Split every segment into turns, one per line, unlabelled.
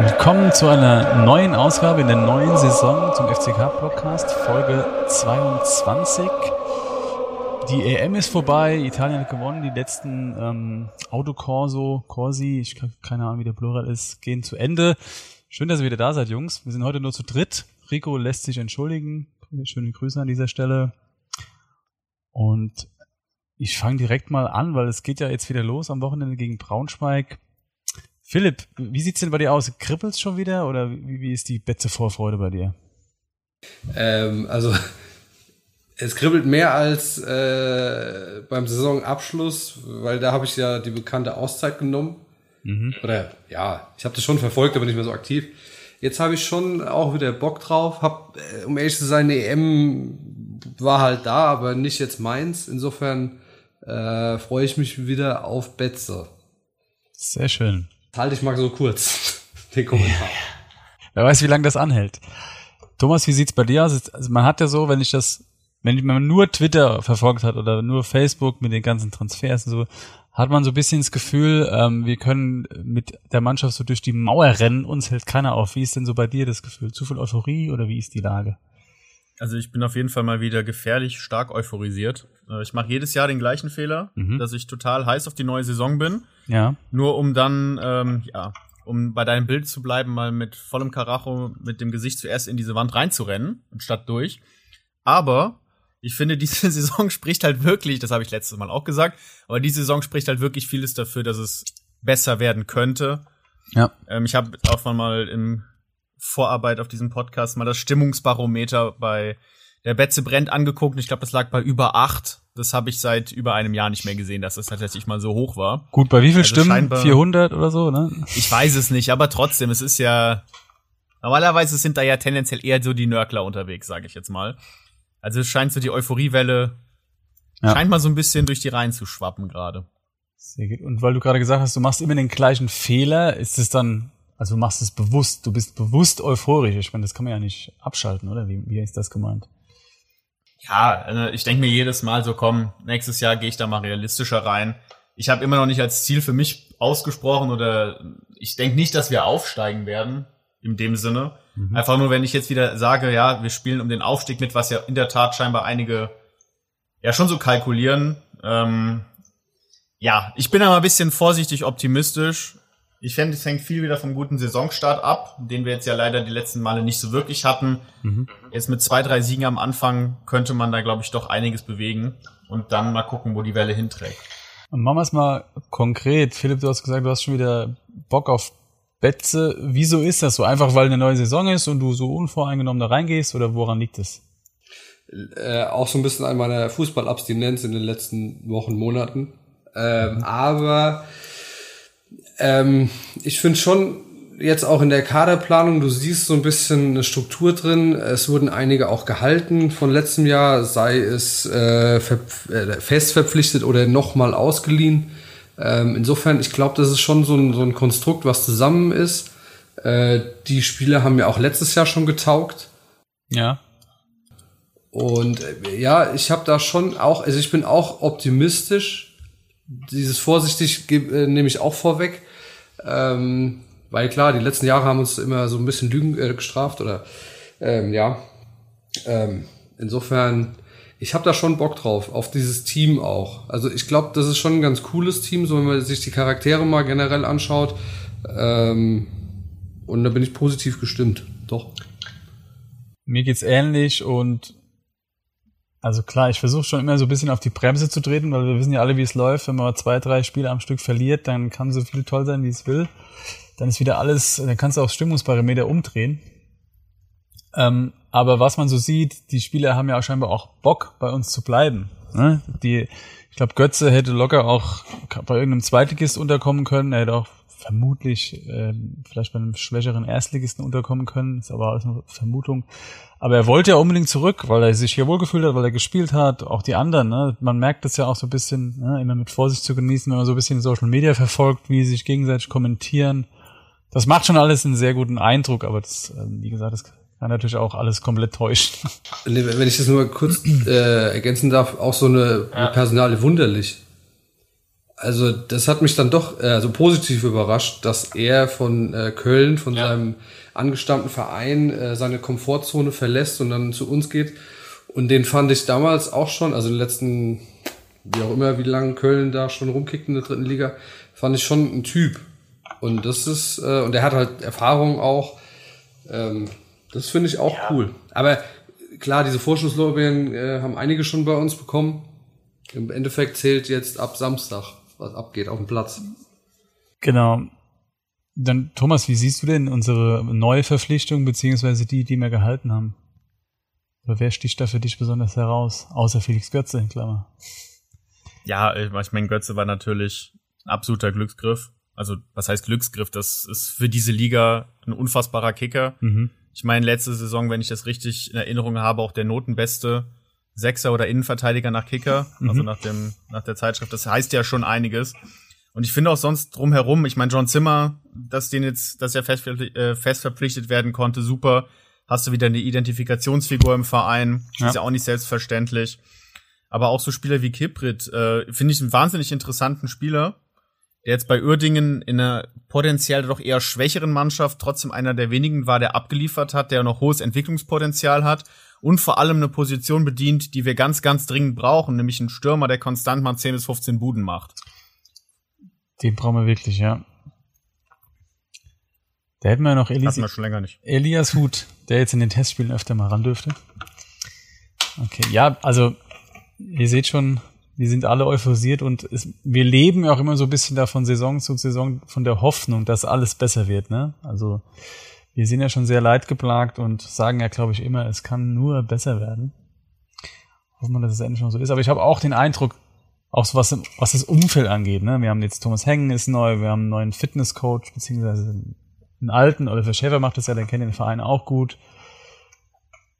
Willkommen zu einer neuen Ausgabe in der neuen Saison zum FCK-Podcast, Folge 22. Die EM ist vorbei, Italien hat gewonnen, die letzten ähm, Autocorso, Corsi, ich habe keine Ahnung, wie der Plural ist, gehen zu Ende. Schön, dass ihr wieder da seid, Jungs. Wir sind heute nur zu dritt. Rico lässt sich entschuldigen. Schöne Grüße an dieser Stelle. Und ich fange direkt mal an, weil es geht ja jetzt wieder los am Wochenende gegen Braunschweig. Philipp, wie sieht's denn bei dir aus? Kribbelt's schon wieder oder wie, wie ist die Betze Vorfreude bei dir?
Ähm, also es kribbelt mehr als äh, beim Saisonabschluss, weil da habe ich ja die bekannte Auszeit genommen. Mhm. Oder ja, ich habe das schon verfolgt, aber nicht mehr so aktiv. Jetzt habe ich schon auch wieder Bock drauf. Hab, äh, um ehrlich zu sein, die EM war halt da, aber nicht jetzt meins. Insofern äh, freue ich mich wieder auf Betze.
Sehr schön
halte ich mal so kurz, den Kommentar.
Wer weiß, wie lange das anhält. Thomas, wie sieht's bei dir aus? Also man hat ja so, wenn ich das, wenn man nur Twitter verfolgt hat oder nur Facebook mit den ganzen Transfers und so, hat man so ein bisschen das Gefühl, ähm, wir können mit der Mannschaft so durch die Mauer rennen, uns hält keiner auf. Wie ist denn so bei dir das Gefühl? Zu viel Euphorie oder wie ist die Lage?
Also ich bin auf jeden Fall mal wieder gefährlich stark euphorisiert. Äh, ich mache jedes Jahr den gleichen Fehler, mhm. dass ich total heiß auf die neue Saison bin.
Ja.
Nur um dann, ähm, ja, um bei deinem Bild zu bleiben, mal mit vollem Karacho mit dem Gesicht zuerst in diese Wand reinzurennen, anstatt durch. Aber ich finde, diese Saison spricht halt wirklich, das habe ich letztes Mal auch gesagt, aber diese Saison spricht halt wirklich vieles dafür, dass es besser werden könnte.
Ja.
Ähm, ich habe auch mal im Vorarbeit auf diesem Podcast mal das Stimmungsbarometer bei der Betze brennt angeguckt und ich glaube, das lag bei über acht. Das habe ich seit über einem Jahr nicht mehr gesehen, dass das tatsächlich mal so hoch war.
Gut, bei wie viel also Stimmen? 400 oder so, ne?
Ich weiß es nicht, aber trotzdem, es ist ja normalerweise sind da ja tendenziell eher so die Nörgler unterwegs, sage ich jetzt mal. Also es scheint so die Euphoriewelle ja. scheint mal so ein bisschen durch die Reihen zu schwappen gerade.
Sehr gut. Und weil du gerade gesagt hast, du machst immer den gleichen Fehler, ist es dann also du machst es bewusst, du bist bewusst euphorisch. Ich meine, das kann man ja nicht abschalten, oder? Wie, wie ist das gemeint?
Ja, also ich denke mir jedes Mal so, komm, nächstes Jahr gehe ich da mal realistischer rein. Ich habe immer noch nicht als Ziel für mich ausgesprochen oder ich denke nicht, dass wir aufsteigen werden in dem Sinne. Mhm. Einfach nur, wenn ich jetzt wieder sage, ja, wir spielen um den Aufstieg mit, was ja in der Tat scheinbar einige ja schon so kalkulieren. Ähm, ja, ich bin aber ein bisschen vorsichtig optimistisch. Ich fände, es hängt viel wieder vom guten Saisonstart ab, den wir jetzt ja leider die letzten Male nicht so wirklich hatten. Mhm. Jetzt mit zwei, drei Siegen am Anfang könnte man da, glaube ich, doch einiges bewegen und dann mal gucken, wo die Welle hinträgt.
Und machen wir es mal konkret. Philipp, du hast gesagt, du hast schon wieder Bock auf Betze. Wieso ist das so? Einfach weil eine neue Saison ist und du so unvoreingenommen da reingehst oder woran liegt es?
Äh, auch so ein bisschen an meiner Fußballabstinenz in den letzten Wochen, Monaten. Ähm, mhm. Aber ähm, ich finde schon jetzt auch in der Kaderplanung, du siehst so ein bisschen eine Struktur drin. Es wurden einige auch gehalten von letztem Jahr, sei es äh, äh fest verpflichtet oder nochmal ausgeliehen. Ähm, insofern, ich glaube, das ist schon so ein, so ein Konstrukt, was zusammen ist. Äh, die Spieler haben ja auch letztes Jahr schon getaugt.
Ja.
Und äh, ja, ich habe da schon auch, also ich bin auch optimistisch. Dieses vorsichtig äh, nehme ich auch vorweg. Ähm, weil klar, die letzten Jahre haben uns immer so ein bisschen Lügen äh, gestraft oder ähm, ja. Ähm, insofern, ich habe da schon Bock drauf, auf dieses Team auch. Also ich glaube, das ist schon ein ganz cooles Team, so wenn man sich die Charaktere mal generell anschaut. Ähm, und da bin ich positiv gestimmt, doch.
Mir geht's ähnlich und also klar, ich versuche schon immer so ein bisschen auf die Bremse zu treten, weil wir wissen ja alle, wie es läuft. Wenn man zwei, drei Spiele am Stück verliert, dann kann so viel toll sein, wie es will. Dann ist wieder alles, dann kannst du aufs Stimmungsparameter umdrehen. Ähm, aber was man so sieht, die Spieler haben ja auch scheinbar auch Bock, bei uns zu bleiben. Ne? Die, ich glaube, Götze hätte locker auch bei irgendeinem Zweitligist unterkommen können. Er hätte auch vermutlich äh, vielleicht bei einem schwächeren Erstligisten unterkommen können. Ist aber alles eine Vermutung. Aber er wollte ja unbedingt zurück, weil er sich hier wohlgefühlt hat, weil er gespielt hat. Auch die anderen, ne? Man merkt das ja auch so ein bisschen, ne? immer mit Vorsicht zu genießen, wenn man so ein bisschen Social Media verfolgt, wie sie sich gegenseitig kommentieren. Das macht schon alles einen sehr guten Eindruck, aber das, ähm, wie gesagt, das kann natürlich auch alles komplett täuschen.
Wenn ich das nur kurz äh, ergänzen darf, auch so eine, ja. eine Personale wunderlich. Also das hat mich dann doch äh, also positiv überrascht, dass er von äh, Köln, von ja. seinem angestammten Verein, äh, seine Komfortzone verlässt und dann zu uns geht. Und den fand ich damals auch schon, also in den letzten, wie auch immer, wie lange Köln da schon rumkickt in der dritten Liga, fand ich schon ein Typ. Und das ist, äh, und er hat halt Erfahrung auch. Ähm, das finde ich auch ja. cool. Aber klar, diese Vorschusslorbeeren äh, haben einige schon bei uns bekommen. Im Endeffekt zählt jetzt ab Samstag was abgeht auf dem Platz.
Genau. Dann, Thomas, wie siehst du denn unsere neue Verpflichtung, beziehungsweise die, die wir gehalten haben? Oder wer sticht da für dich besonders heraus? Außer Felix Götze, in Klammer.
Ja, ich meine, Götze war natürlich ein absoluter Glücksgriff. Also, was heißt Glücksgriff? Das ist für diese Liga ein unfassbarer Kicker. Mhm. Ich meine, letzte Saison, wenn ich das richtig in Erinnerung habe, auch der notenbeste Sechser oder Innenverteidiger nach Kicker, mhm. also nach dem, nach der Zeitschrift. Das heißt ja schon einiges. Und ich finde auch sonst drumherum, ich meine, John Zimmer, dass den jetzt, dass er fest, äh, fest verpflichtet werden konnte, super. Hast du wieder eine Identifikationsfigur im Verein, ja. ist ja auch nicht selbstverständlich. Aber auch so Spieler wie Kiprit, äh, finde ich einen wahnsinnig interessanten Spieler, der jetzt bei Uerdingen in einer potenziell doch eher schwächeren Mannschaft trotzdem einer der wenigen war, der abgeliefert hat, der noch hohes Entwicklungspotenzial hat und vor allem eine Position bedient, die wir ganz, ganz dringend brauchen, nämlich einen Stürmer, der konstant mal 10 bis 15 Buden macht.
Den brauchen wir wirklich, ja. Da hätten wir noch
Elis wir schon länger nicht.
Elias Hut, der jetzt in den Testspielen öfter mal ran dürfte. Okay, ja, also ihr seht schon, wir sind alle euphorisiert und es, wir leben ja auch immer so ein bisschen davon Saison zu Saison von der Hoffnung, dass alles besser wird. Ne? Also wir sind ja schon sehr leidgeplagt und sagen ja, glaube ich, immer, es kann nur besser werden. Hoffen wir, dass es endlich noch so ist. Aber ich habe auch den Eindruck, auch so was, was das Umfeld angeht. Ne? Wir haben jetzt Thomas Hengen ist neu, wir haben einen neuen Fitnesscoach, beziehungsweise einen alten, Oliver Schäfer macht das ja, der kennt den Verein auch gut.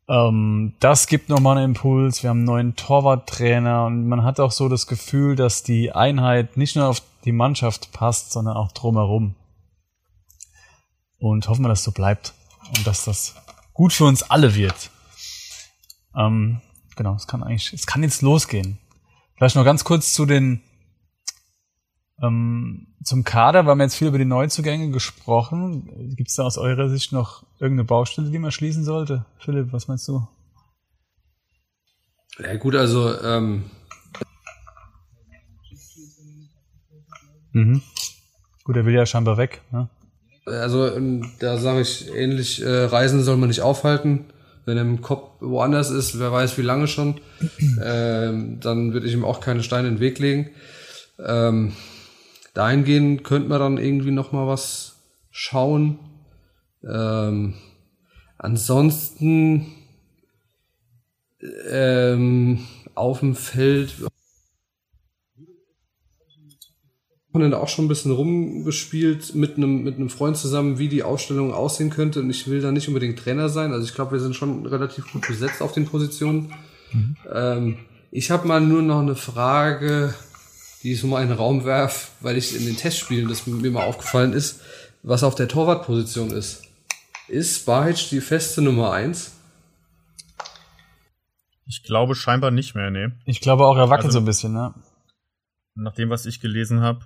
Ähm, das gibt nochmal einen Impuls. Wir haben einen neuen Torwarttrainer und man hat auch so das Gefühl, dass die Einheit nicht nur auf die Mannschaft passt, sondern auch drumherum. Und hoffen wir, dass so bleibt und dass das gut für uns alle wird. Ähm, genau, es kann eigentlich, es kann jetzt losgehen. Vielleicht noch ganz kurz zu den zum Kader, wir haben jetzt viel über die Neuzugänge gesprochen. Gibt es da aus eurer Sicht noch irgendeine Baustelle, die man schließen sollte? Philipp, was meinst du?
Ja gut, also ähm
mhm. Gut, er will ja scheinbar weg. Ne?
Also ähm, da sage ich ähnlich, äh, Reisen soll man nicht aufhalten. Wenn er im Kopf woanders ist, wer weiß wie lange schon, ähm, dann würde ich ihm auch keine Steine in den Weg legen. Ähm, dahingehend könnte man dann irgendwie noch mal was schauen. Ähm, ansonsten ähm, auf dem Feld Wochenende auch schon ein bisschen rumgespielt mit einem, mit einem Freund zusammen, wie die Ausstellung aussehen könnte. Und ich will da nicht unbedingt Trainer sein. Also ich glaube, wir sind schon relativ gut besetzt auf den Positionen. Mhm. Ähm, ich habe mal nur noch eine Frage, die ich so mal in den Raum werf, weil ich in den Testspielen, das mir mal aufgefallen ist, was auf der Torwartposition ist. Ist Bahic die feste Nummer eins?
Ich glaube scheinbar nicht mehr, nee.
Ich glaube auch, er wackelt also, so ein bisschen, ne?
Nach dem, was ich gelesen habe.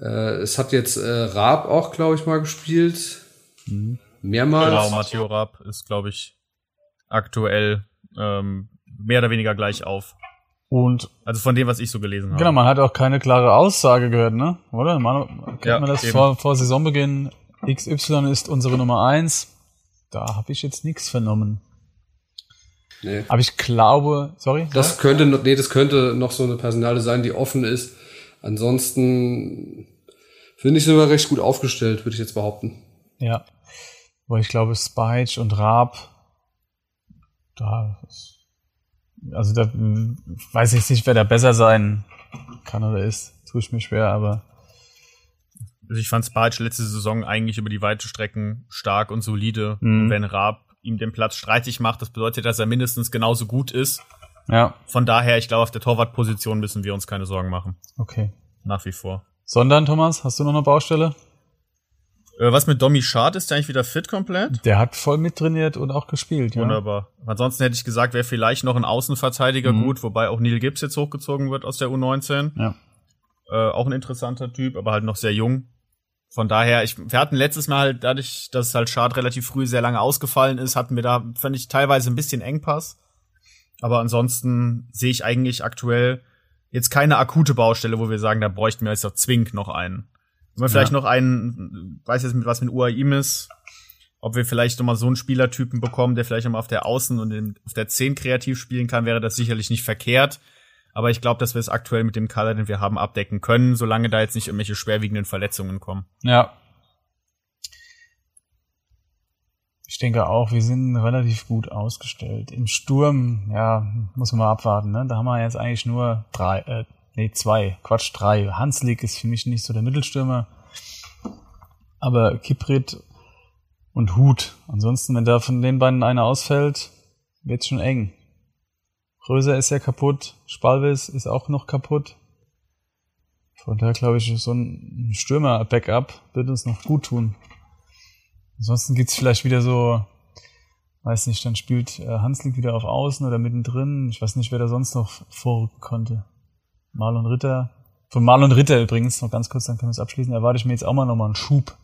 Äh, es hat jetzt äh, Raab auch, glaube ich, mal gespielt. Mhm. Mehrmals.
Genau, Matteo Raab ist, glaube ich, aktuell ähm, mehr oder weniger gleich auf.
Und
also von dem, was ich so gelesen habe.
Genau, man hat auch keine klare Aussage gehört, ne? Oder? Man, kennt ja, man das vor, vor Saisonbeginn? XY ist unsere Nummer eins. Da habe ich jetzt nichts vernommen. Nee. Aber ich glaube, sorry.
Das ja? könnte, nee, das könnte noch so eine Personale sein, die offen ist. Ansonsten finde ich sogar recht gut aufgestellt, würde ich jetzt behaupten.
Ja. Weil ich glaube, Spike und Raab, da, also da weiß ich nicht, wer da besser sein kann oder ist. Tue ich mir schwer, aber.
Also ich fand Spike letzte Saison eigentlich über die weite Strecken stark und solide. Mhm. Und wenn Raab ihm den Platz streitig macht, das bedeutet, dass er mindestens genauso gut ist.
Ja.
Von daher, ich glaube, auf der Torwartposition müssen wir uns keine Sorgen machen.
Okay.
Nach wie vor.
Sondern, Thomas, hast du noch eine Baustelle?
Äh, was mit Domi Schad ist der eigentlich wieder fit komplett?
Der hat voll mittrainiert und auch gespielt,
ja. Wunderbar. Ansonsten hätte ich gesagt, wäre vielleicht noch ein Außenverteidiger mhm. gut, wobei auch Neil Gibbs jetzt hochgezogen wird aus der U19.
Ja.
Äh, auch ein interessanter Typ, aber halt noch sehr jung. Von daher, ich, wir hatten letztes Mal halt dadurch, dass halt Schad relativ früh sehr lange ausgefallen ist, hatten wir da, fand ich, teilweise ein bisschen Engpass. Aber ansonsten sehe ich eigentlich aktuell jetzt keine akute Baustelle, wo wir sagen, da bräuchten wir jetzt doch zwingend noch einen. Wenn wir vielleicht noch einen, weiß jetzt mit was mit UAIM ist, ob wir vielleicht noch mal so einen Spielertypen bekommen, der vielleicht noch mal auf der Außen und auf der 10 kreativ spielen kann, wäre das sicherlich nicht verkehrt. Aber ich glaube, dass wir es aktuell mit dem Kader, den wir haben, abdecken können, solange da jetzt nicht irgendwelche schwerwiegenden Verletzungen kommen.
Ja. Ich denke auch, wir sind relativ gut ausgestellt. Im Sturm, ja, muss man mal abwarten. Ne? Da haben wir jetzt eigentlich nur drei, äh, nee, zwei, Quatsch, drei. Hanslik ist für mich nicht so der Mittelstürmer. Aber Kiprit und Hut. Ansonsten, wenn da von den beiden einer ausfällt, wird's schon eng. Röser ist ja kaputt, Spalvis ist auch noch kaputt. Von daher glaube ich, so ein Stürmer-Backup wird uns noch gut tun. Ansonsten gibt's vielleicht wieder so, weiß nicht, dann spielt äh, Hanslik wieder auf Außen oder mittendrin. Ich weiß nicht, wer da sonst noch vorrücken konnte. Marlon Ritter. Von Marlon Ritter übrigens, noch ganz kurz, dann können wir es abschließen, erwarte ich mir jetzt auch mal nochmal einen Schub.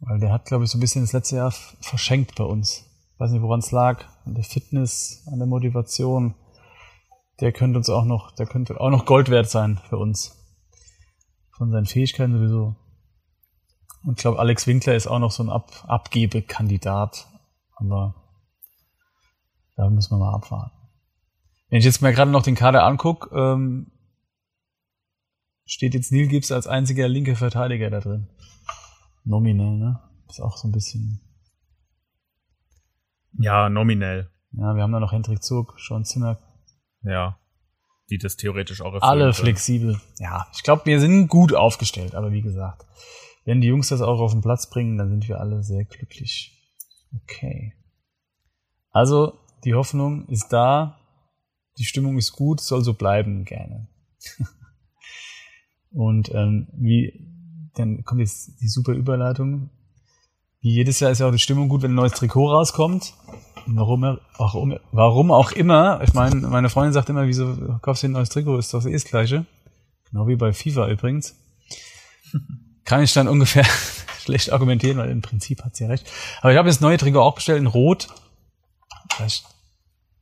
Weil der hat, glaube ich, so ein bisschen das letzte Jahr verschenkt bei uns. Ich weiß nicht, woran es lag. An der Fitness, an der Motivation. Der könnte uns auch noch, der könnte auch noch Gold wert sein für uns. Von seinen Fähigkeiten sowieso. Und ich glaube, Alex Winkler ist auch noch so ein Ab Abgebekandidat. Aber da müssen wir mal abwarten. Wenn ich jetzt mal gerade noch den Kader angucke, ähm, steht jetzt Neil Gibbs als einziger linker Verteidiger da drin. Nominell, ne? Ist auch so ein bisschen.
Ja, nominell.
Ja, wir haben da noch Hendrik Zug, Sean Zimmer.
Ja. Die das theoretisch auch erfüllen
Alle flexibel. Ja, ich glaube, wir sind gut aufgestellt, aber wie gesagt, wenn die Jungs das auch auf den Platz bringen, dann sind wir alle sehr glücklich. Okay. Also, die Hoffnung ist da, die Stimmung ist gut, soll so bleiben gerne. Und ähm, wie, dann kommt jetzt die super Überleitung. Wie jedes Jahr ist ja auch die Stimmung gut, wenn ein neues Trikot rauskommt. Warum, warum, warum auch immer. Ich meine, meine Freundin sagt immer, wieso kaufst du ein neues Trikot? Ist doch eh das Gleiche. Genau wie bei FIFA übrigens. Kann ich dann ungefähr schlecht argumentieren, weil im Prinzip hat sie ja recht. Aber ich habe das neue Trikot auch bestellt in Rot. Vielleicht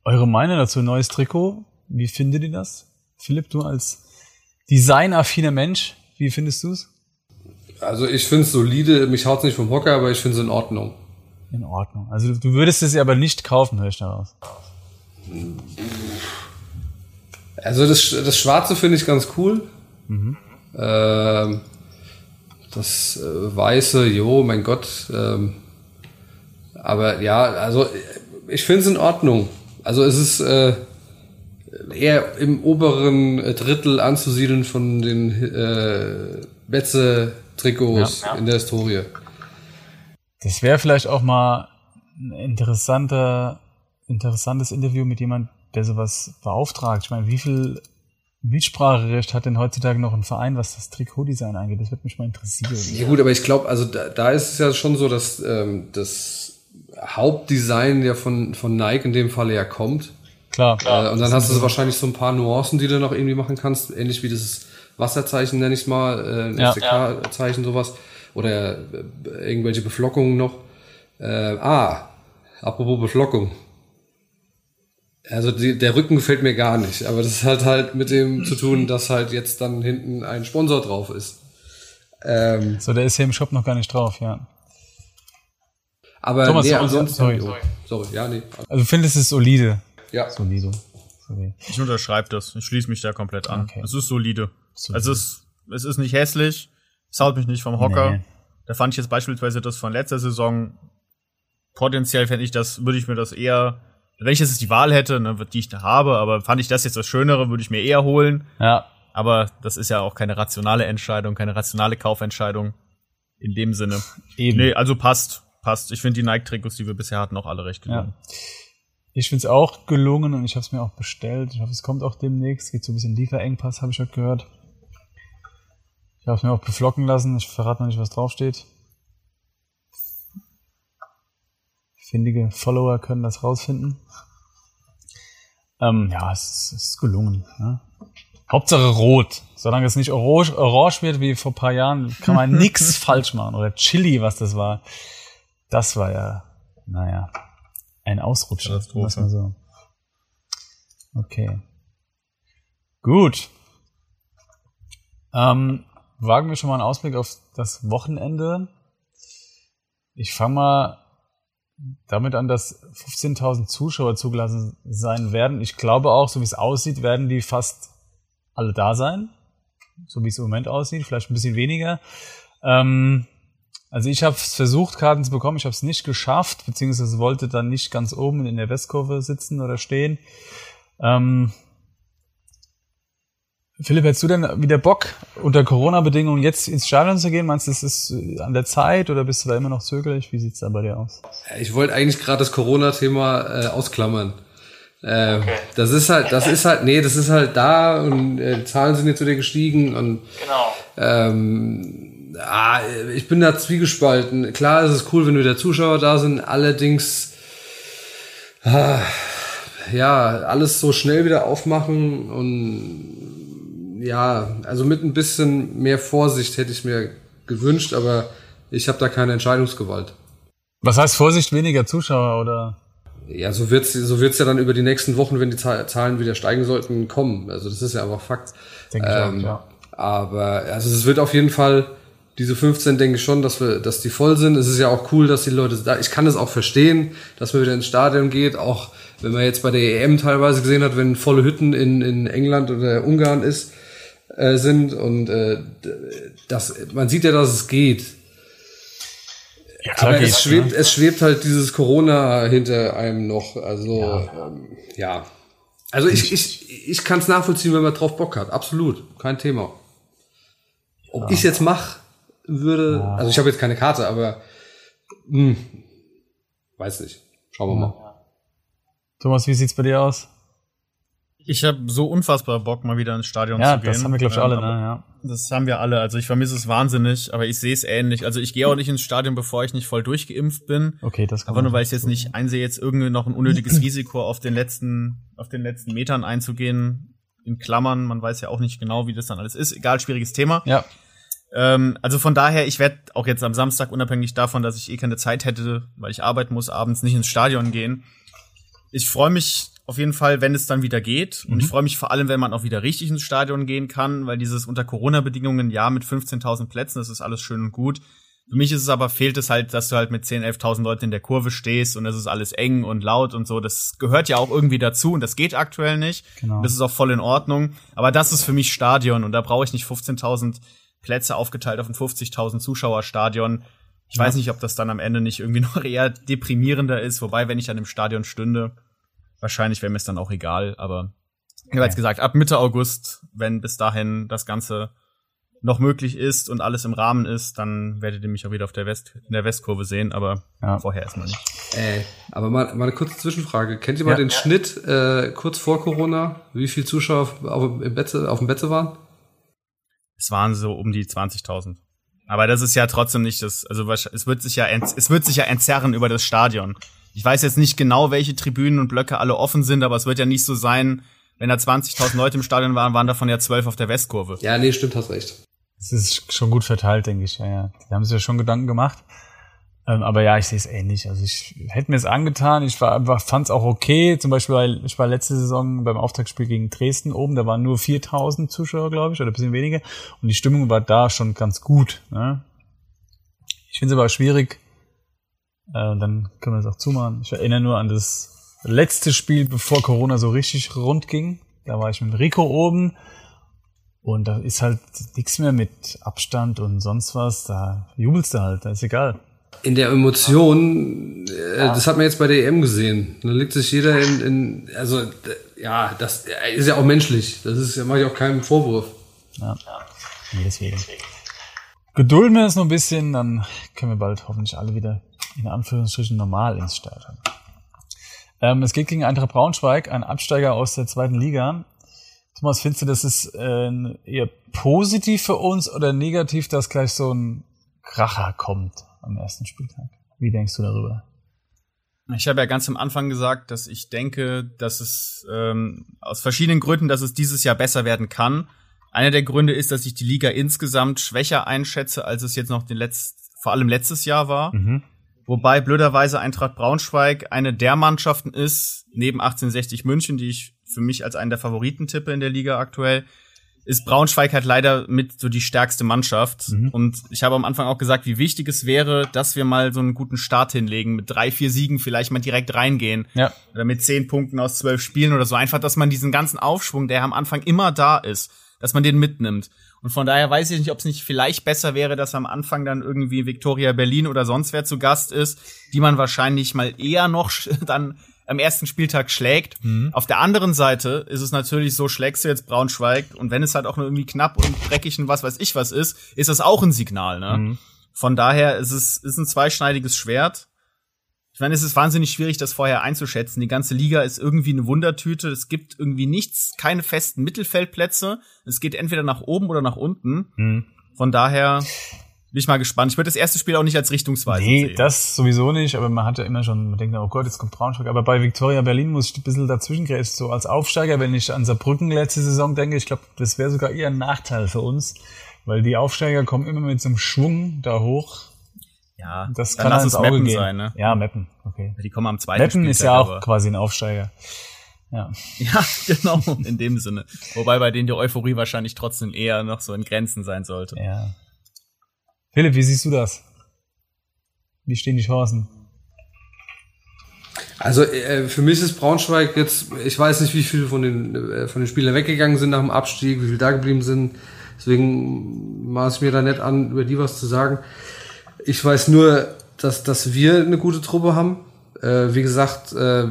eure Meinung dazu, neues Trikot. Wie findet ihr das? Philipp, du als designaffiner Mensch, wie findest du es?
Also ich finde es solide, mich haut's nicht vom Hocker, aber ich finde es in Ordnung.
In Ordnung. Also du würdest es ja aber nicht kaufen, höre ich daraus.
Also das, das Schwarze finde ich ganz cool.
Mhm.
Ähm, das äh, Weiße, jo, mein Gott. Ähm, aber ja, also ich finde es in Ordnung. Also es ist äh, eher im oberen Drittel anzusiedeln von den äh, Betze-Trikots
Ja, ja.
in der Historie.
Das wäre vielleicht auch mal ein interessanter, interessantes Interview mit jemand, der sowas beauftragt. Ich meine, wie viel Mitspracherecht hat denn heutzutage noch ein Verein, was das Trikotdesign angeht? Das würde mich mal interessieren.
Ja gut, aber ich glaube, also da, da ist es ja schon so, dass ähm, das Hauptdesign ja von, von Nike in dem Falle ja kommt.
Klar.
Äh, und dann hast du so wahrscheinlich so ein paar Nuancen, die du noch irgendwie machen kannst, ähnlich wie dieses Wasserzeichen, nenne ich es mal, äh, ein
Ja.
FCK-Zeichen, sowas. Oder äh, irgendwelche Beflockungen noch. Äh, ah, apropos Beflockung. Also die, der Rücken gefällt mir gar nicht, aber das hat halt mit dem zu tun, dass halt jetzt dann hinten ein Sponsor drauf ist. Ähm,
So, der ist hier im Shop noch gar nicht drauf, ja.
aber
Thomas,
nee,
sorry,
ansonsten,
sorry.
jo, sorry, ja, nee.
Also du findest es solide.
Ja.
Solide. Sorry.
Ich unterschreibe das. Ich schließe mich da komplett an.
Okay.
Es ist solide. Also es, es ist nicht hässlich. Es haut mich nicht vom Hocker.
Nee.
Da fand ich jetzt beispielsweise das von letzter Saison. Potenziell fände ich das, würde ich mir das eher, wenn ich jetzt die Wahl hätte, ne, die ich da habe, aber fand ich das jetzt das Schönere, würde ich mir eher holen.
Ja,
Aber das ist ja auch keine rationale Entscheidung, keine rationale Kaufentscheidung. In dem Sinne.
eben.
Nee, also passt. Passt. Ich finde die Nike-Trikots, die wir bisher hatten, auch alle recht gelungen.
Ja. Ich finde es auch gelungen und ich habe es mir auch bestellt. Ich hoffe, es kommt auch demnächst. Geht so ein bisschen Lieferengpass, habe ich heute gehört. Ich habe es mir auch beflocken lassen. Ich verrate noch nicht, was draufsteht. Findige Follower können das rausfinden. Ähm, ja, es, ist- es ist gelungen. Ne? Hauptsache rot. solange es nicht orange, orange wird wie vor paar Jahren, kann man nix falsch machen. Oder Chili, was das war. Das war ja, naja, ein Ausrutscher. So. Okay. Gut. Ähm, wagen wir schon mal einen Ausblick auf das Wochenende. Ich fange mal damit an, dass 15.000 Zuschauer zugelassen sein werden. Ich glaube auch, so wie es aussieht, werden die fast alle da sein. So wie es im Moment aussieht, vielleicht ein bisschen weniger. Ähm, also ich habe versucht, Karten zu bekommen. Ich habe es nicht geschafft, beziehungsweise wollte dann nicht ganz oben in der Westkurve sitzen oder stehen. Ähm, Philipp, hättest du denn wieder Bock, unter Corona-Bedingungen jetzt ins Stadion zu gehen? Meinst du, das ist äh, an der Zeit oder bist du da immer noch zögerlich? Wie sieht's da bei dir aus?
Ich wollte eigentlich gerade das Corona-Thema äh, ausklammern. Äh, Das ist halt, das ist halt, nee, das ist halt da und äh, die Zahlen sind jetzt wieder gestiegen und
Genau.
ähm, ah, ich bin da zwiegespalten. Klar, es ist cool, wenn wieder Zuschauer da sind, allerdings ah, ja, alles so schnell wieder aufmachen und ja, also mit ein bisschen mehr Vorsicht hätte ich mir gewünscht, aber ich habe da keine Entscheidungsgewalt.
Was heißt Vorsicht, weniger Zuschauer oder?
Ja, so wird's, so wird's ja dann über die nächsten Wochen, wenn die Zahl- Zahlen wieder steigen sollten, kommen. Also das ist ja einfach Fakt.
Denke ich
Ähm,
auch, ja.
Aber also es wird auf jeden Fall diese 15 denke ich schon, dass wir, dass die voll sind. Es ist ja auch cool, dass die Leute da. Ich kann es auch verstehen, dass man wieder ins Stadion geht. Auch wenn man jetzt bei der EM teilweise gesehen hat, wenn volle Hütten in, in England oder Ungarn ist äh, sind und äh, das, man sieht ja, dass es geht.
Ja,
Aber
geht's,
es schwebt,
ne?
es schwebt halt dieses Corona hinter einem noch. Also ja. Ähm, ja. Also ich, ich, ich kann es nachvollziehen, wenn man drauf Bock hat. Absolut, kein Thema. Ob ich jetzt mach würde, also ich habe jetzt keine Karte, aber hm, weiß nicht. Schauen wir mal.
Thomas, wie sieht's bei dir aus?
Ich habe so unfassbar Bock, mal wieder ins Stadion
Ja,
zu gehen.
das haben wir, glaube ich,
Ähm,
alle, ne? Ja.
Das haben wir alle. Also ich vermisse es wahnsinnig, aber ich sehe es ähnlich. Also ich gehe auch nicht ins Stadion, bevor ich nicht voll durchgeimpft bin.
Okay, das kann
Aber nur weil ich jetzt nicht einsehe, jetzt irgendwie noch ein unnötiges Risiko auf den letzten, auf den letzten Metern einzugehen. In Klammern, man weiß ja auch nicht genau, wie das dann alles ist. Egal, schwieriges Thema.
Ja,
Ähm, also von daher, ich werde auch jetzt am Samstag, unabhängig davon, dass ich eh keine Zeit hätte, weil ich arbeiten muss, abends nicht ins Stadion gehen. Ich freue mich auf jeden Fall, wenn es dann wieder geht. Und ich freue mich vor allem, wenn man auch wieder richtig ins Stadion gehen kann, weil dieses unter Corona-Bedingungen, ja, mit 15.000 Plätzen, das ist alles schön und gut. Für mich ist es aber, fehlt es halt, dass du halt mit 10.000, 11.000 Leuten in der Kurve stehst und es ist alles eng und laut und so. Das gehört ja auch irgendwie dazu und das geht aktuell nicht.
Genau.
Das ist auch voll in Ordnung. Aber das ist für mich Stadion und da brauche ich nicht 15.000 Plätze aufgeteilt auf ein 50.000 Zuschauerstadion. Ich weiß nicht, ob das dann am Ende nicht irgendwie noch eher deprimierender ist. Wobei, wenn ich an dem Stadion stünde, wahrscheinlich wäre mir es dann auch egal. Aber ich habe jetzt gesagt, ab Mitte August, wenn bis dahin das Ganze noch möglich ist und alles im Rahmen ist, dann werdet ihr mich auch wieder auf der West, in der Westkurve sehen, aber
Ja.
vorher erstmal nicht.
Äh, aber mal, mal eine kurze Zwischenfrage. Kennt ihr mal
Ja.
den Schnitt äh, kurz vor Corona, wie viel Zuschauer auf, auf, im Betze, auf dem Betze waren?
Es waren so um die 20.000. Aber das ist ja trotzdem nicht das, also es wird sich ja, es wird sich ja entzerren über das Stadion. Ich weiß jetzt nicht genau, welche Tribünen und Blöcke alle offen sind, aber es wird ja nicht so sein, wenn da 20.000 Leute im Stadion waren, waren davon ja 12 auf der Westkurve.
Ja, nee, stimmt, hast recht.
es ist schon gut verteilt, denke ich. Ja, ja. Die haben sich ja schon Gedanken gemacht. Ähm, aber ja, ich sehe es ähnlich. Also ich hätte mir es angetan. Ich war einfach, fand es auch okay. Zum Beispiel, weil ich war letzte Saison beim Auftaktspiel gegen Dresden oben, da waren nur 4000 Zuschauer, glaube ich, oder ein bisschen weniger. Und die Stimmung war da schon ganz gut. Ne? Ich finde es aber schwierig. Äh, und dann können wir es auch zumachen. Ich erinnere nur an das letzte Spiel, bevor Corona so richtig rund ging. Da war ich mit Rico oben. Und da ist halt nichts mehr mit Abstand und sonst was. Da jubelst du halt, da ist egal.
In der Emotion, äh, das hat man jetzt bei der EM gesehen. Da liegt sich jeder in, in also ja, das ist ja auch menschlich. Das ist ja mache ich auch keinen Vorwurf.
Ja. Deswegen. Gedulden wir uns noch ein bisschen, dann können wir bald hoffentlich alle wieder in Anführungsstrichen normal ins Stadion. Ähm, es geht gegen Eintracht Braunschweig, ein Absteiger aus der zweiten Liga. Thomas, findest du, das ist äh, eher positiv für uns oder negativ, dass gleich so ein Kracher kommt am ersten Spieltag? Wie denkst du darüber?
Ich habe ja ganz am Anfang gesagt, dass ich denke, dass es ähm, aus verschiedenen Gründen, dass es dieses Jahr besser werden kann. Einer der Gründe ist, dass ich die Liga insgesamt schwächer einschätze, als es jetzt noch den letzten, vor allem letztes Jahr war.
Mhm.
Wobei blöderweise Eintracht Braunschweig eine der Mannschaften ist, neben 1860 München, die ich für mich als einen der Favoriten tippe in der Liga aktuell, ist Braunschweig halt leider mit so die stärkste Mannschaft.
Mhm.
Und ich habe am Anfang auch gesagt, wie wichtig es wäre, dass wir mal so einen guten Start hinlegen, mit drei, vier Siegen vielleicht mal direkt reingehen.
Ja.
Oder mit zehn Punkten aus zwölf Spielen oder so. Einfach, dass man diesen ganzen Aufschwung, der am Anfang immer da ist, dass man den mitnimmt. Und von daher weiß ich nicht, ob es nicht vielleicht besser wäre, dass am Anfang dann irgendwie Victoria Berlin oder sonst wer zu Gast ist, die man wahrscheinlich mal eher noch dann am ersten Spieltag schlägt.
Mhm.
Auf der anderen Seite ist es natürlich so, schlägst du jetzt Braunschweig und wenn es halt auch nur irgendwie knapp und dreckig und was weiß ich was ist, ist das auch ein Signal. Ne?
Mhm.
Von daher ist es ist ein zweischneidiges Schwert. Ich meine, es ist wahnsinnig schwierig, das vorher einzuschätzen. Die ganze Liga ist irgendwie eine Wundertüte. Es gibt irgendwie nichts, keine festen Mittelfeldplätze. Es geht entweder nach oben oder nach unten.
Mhm.
Von daher bin ich mal gespannt. Ich würde das erste Spiel auch nicht als richtungsweisend
Nee,
sehen.
das sowieso nicht, aber man hat ja immer schon, man denkt, oh Gott, jetzt kommt Braunschweig. Aber bei Victoria Berlin muss ich ein bisschen dazwischen grätschen, so als Aufsteiger, wenn ich an Saarbrücken letzte Saison denke, ich glaube, das wäre sogar eher ein Nachteil für uns, weil die Aufsteiger kommen immer mit so einem Schwung da hoch.
Ja,
Das
dann
kann
lass es
Auge
Meppen
gehen.
sein, ne?
Ja, Meppen, okay.
Die kommen am zweiten
Meppen ist
Spieltag,
ja auch
aber-
quasi ein Aufsteiger. Ja.
Ja, genau, in dem Sinne. Wobei bei denen die Euphorie wahrscheinlich trotzdem eher noch so in Grenzen sein sollte.
ja. Philipp, wie siehst du das? Wie stehen die Chancen?
Also äh, für mich ist Braunschweig jetzt, ich weiß nicht, wie viele von den, äh, von den Spielern weggegangen sind nach dem Abstieg, wie viele da geblieben sind. Deswegen maß ich mir da nicht an, über die was zu sagen. Ich weiß nur, dass, dass wir eine gute Truppe haben. Äh, wie gesagt, äh,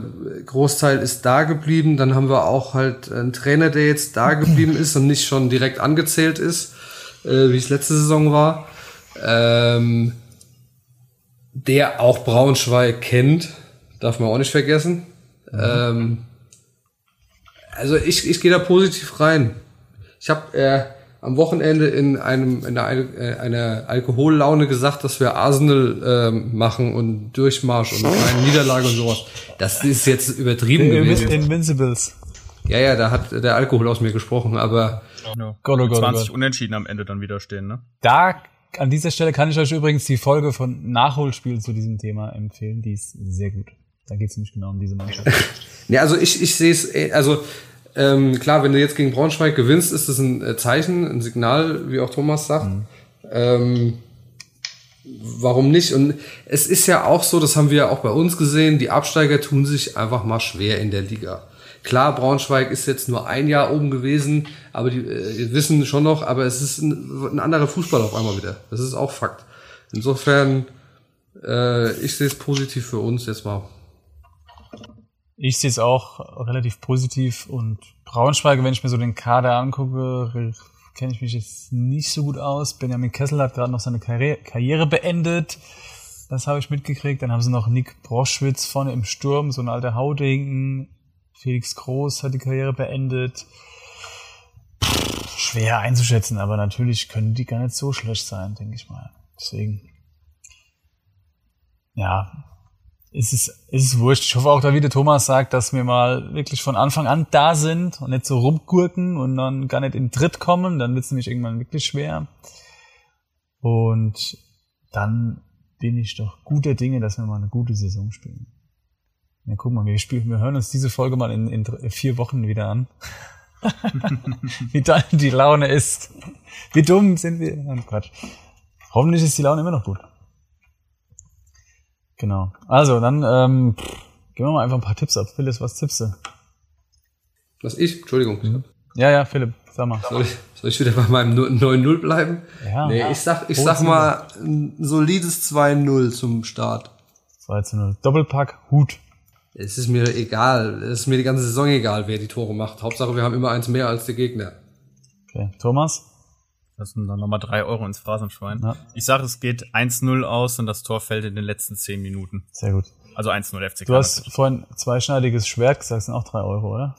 Großteil ist da geblieben. Dann haben wir auch halt einen Trainer, der jetzt da geblieben ist und nicht schon direkt angezählt ist, äh, wie es letzte Saison war. Ähm, der auch Braunschweig kennt, darf man auch nicht vergessen. Ähm, also ich, ich gehe da positiv rein. Ich habe äh, am Wochenende in einem in einer, äh, einer Alkohollaune gesagt, dass wir Arsenal ähm, machen und Durchmarsch und keine Niederlage und sowas. Das ist jetzt übertrieben
Die
gewesen.
Invincibles.
Ja, ja, da hat der Alkohol aus mir gesprochen, aber.
Gott, oh Gott, oh
20
Gott.
Unentschieden am Ende dann wieder stehen, ne?
Da, an dieser Stelle kann ich euch übrigens die Folge von Nachholspiel zu diesem Thema empfehlen. Die ist sehr gut. Da geht es nämlich genau um diese Mannschaft.
Ja, also ich, ich sehe es, eh- also ähm, klar, wenn du jetzt gegen Braunschweig gewinnst, ist das ein äh, Zeichen, ein Signal, wie auch Thomas sagt. Ähm, warum nicht? Und es ist ja auch so, das haben wir ja auch bei uns gesehen, die Absteiger tun sich einfach mal schwer in der Liga. Klar, Braunschweig ist jetzt nur ein Jahr oben gewesen, aber die äh, wissen schon noch, aber es ist ein, ein anderer Fußball auf einmal wieder. Das ist auch Fakt. Insofern, äh, ich sehe es positiv für uns jetzt mal.
Ich sehe es auch relativ positiv und Braunschweig, wenn ich mir so den Kader angucke, kenne ich mich jetzt nicht so gut aus. Benjamin Kessel hat gerade noch seine Karriere, Karriere beendet. Das habe ich mitgekriegt. Dann haben sie noch Nick Broschwitz vorne im Sturm, so ein alter Haudegen. Felix Groß hat die Karriere beendet. Schwer einzuschätzen, aber natürlich können die gar nicht so schlecht sein, denke ich mal. Deswegen, ja, es ist, es ist wurscht. Ich hoffe auch, da wie der Thomas sagt, dass wir mal wirklich von Anfang an da sind und nicht so rumgurken und dann gar nicht in Tritt kommen. Dann wird es nämlich irgendwann wirklich schwer. Und dann bin ich doch guter Dinge, dass wir mal eine gute Saison spielen. Ja, guck mal, wir spielen, wir hören uns diese Folge mal in, in dr- vier Wochen wieder an. wie dann die Laune ist. Wie dumm sind wir? Nein, Quatsch. Hoffentlich ist die Laune immer noch gut. Genau. Also, dann ähm, pff, geben wir mal einfach ein paar Tipps ab. Philipp, was tippst du?
Was ich? Entschuldigung.
Ja, ja, Philipp, sag mal.
Soll ich, soll ich wieder bei meinem 9-0 bleiben?
Ja.
nee,
Ja.
ich sag, ich sag mal ein solides 2-0 zum Start.
2 zu 0. Doppelpack, Hut.
Es ist mir egal. Es ist mir die ganze Saison egal, wer die Tore macht. Hauptsache, wir haben immer eins mehr als der Gegner.
Okay. Thomas?
Das sind dann nochmal drei Euro ins Phrasenschwein.
Ja.
Ich sage, es geht 1-0 aus und das Tor fällt in den letzten zehn Minuten.
Sehr gut.
Also 1-0 FCK.
Du hast
natürlich.
vorhin zweischneidiges Schwert gesagt, das sind auch drei Euro, oder?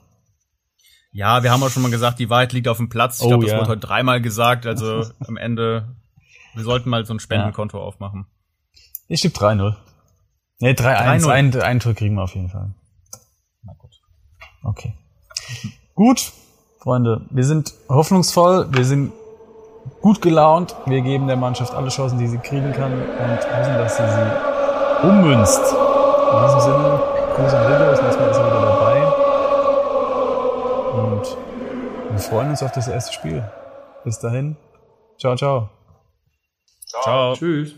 Ja, wir haben auch schon mal gesagt, die Wahrheit liegt auf dem Platz. Ich
Oh,
glaube, das
ja.
wurde heute dreimal gesagt. Also am Ende, wir sollten mal so ein Spendenkonto aufmachen.
Ich tippe 3-0. Nee, 3-1.
3-0.
Ein, ein Tor kriegen wir auf jeden Fall.
Na gut.
Okay. Gut. Freunde, wir sind hoffnungsvoll, wir sind gut gelaunt, wir geben der Mannschaft alle Chancen, die sie kriegen kann und hoffen, dass sie sie ummünzt. In diesem Sinne, Gruß an Ritter, das nächste Mal ist er wieder dabei. Und wir freuen uns auf das erste Spiel. Bis dahin. Ciao, ciao.
Ciao.
Tschüss.